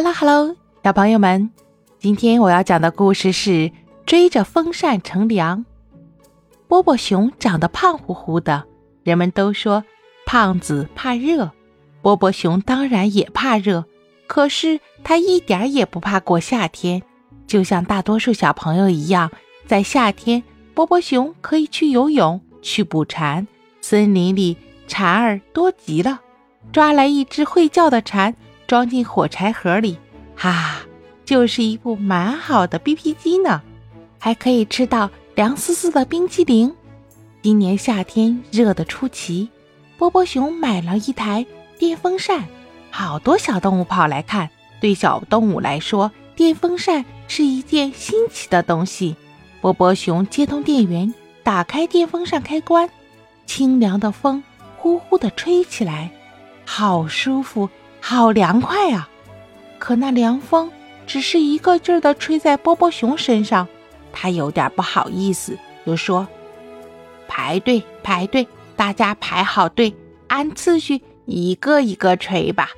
喽哈喽小朋友们，今天我要讲的故事是《追着风扇乘凉》。波波熊长得胖乎乎的，人们都说胖子怕热，波波熊当然也怕热，可是他一点也不怕过夏天，就像大多数小朋友一样，在夏天，波波熊可以去游泳、去捕蝉，森林里蝉儿多极了，抓来一只会叫的蝉。装进火柴盒里，哈，就是一部蛮好的 BP 机呢，还可以吃到凉丝丝的冰激凌。今年夏天热得出奇，波波熊买了一台电风扇，好多小动物跑来看。对小动物来说，电风扇是一件新奇的东西。波波熊接通电源，打开电风扇开关，清凉的风呼呼地吹起来，好舒服。好凉快啊！可那凉风只是一个劲儿地吹在波波熊身上，他有点不好意思，就说：“排队，排队，大家排好队，按次序一个一个吹吧。”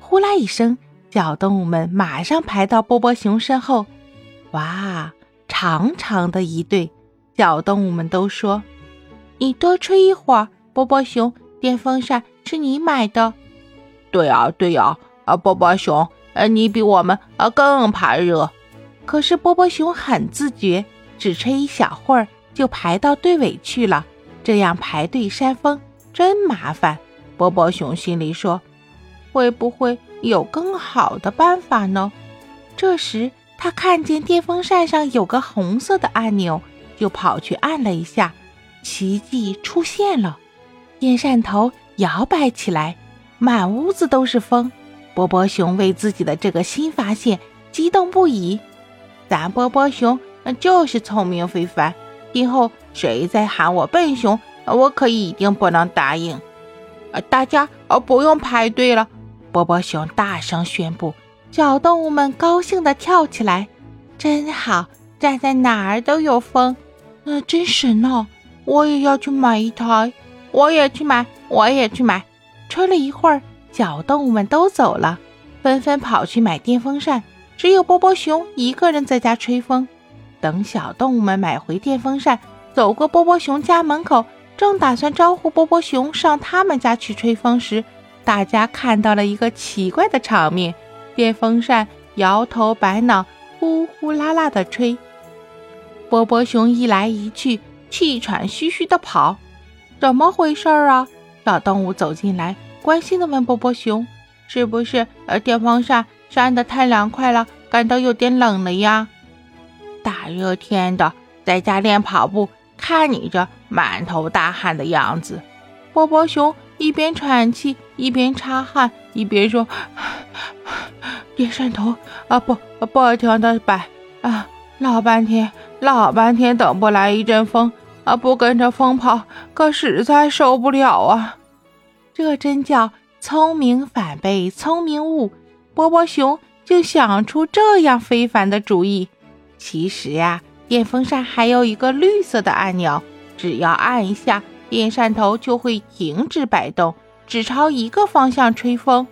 呼啦一声，小动物们马上排到波波熊身后。哇，长长的一队，小动物们都说：“你多吹一会儿，波波熊，电风扇是你买的。”对呀，对呀，啊，波波熊，呃，你比我们啊更怕热。可是波波熊很自觉，只吹一小会儿就排到队尾去了。这样排队扇风真麻烦。波波熊心里说：“会不会有更好的办法呢？”这时他看见电风扇上有个红色的按钮，就跑去按了一下，奇迹出现了，电扇头摇摆起来。满屋子都是风，波波熊为自己的这个新发现激动不已。咱波波熊就是聪明非凡，以后谁再喊我笨熊，我可一定不能答应。大家不用排队了，波波熊大声宣布。小动物们高兴地跳起来，真好，站在哪儿都有风，那真神哦！我也要去买一台，我也去买，我也去买。吹了一会儿，小动物们都走了，纷纷跑去买电风扇。只有波波熊一个人在家吹风。等小动物们买回电风扇，走过波波熊家门口，正打算招呼波波熊上他们家去吹风时，大家看到了一个奇怪的场面：电风扇摇头摆脑，呼呼啦啦地吹。波波熊一来一去，气喘吁吁地跑。怎么回事啊？小动物走进来，关心地问波波熊：“是不是呃电风扇扇得太凉快了，感到有点冷了呀？”大热天的，在家练跑步，看你这满头大汗的样子。波波熊一边喘气，一边擦汗，一边说：“电扇头啊，不不停的摆啊，老半天，老半天等不来一阵风。”啊，不跟着风跑，可实在受不了啊！这真叫聪明反被聪明误。波波熊就想出这样非凡的主意。其实呀，电风扇还有一个绿色的按钮，只要按一下，电扇头就会停止摆动，只朝一个方向吹风。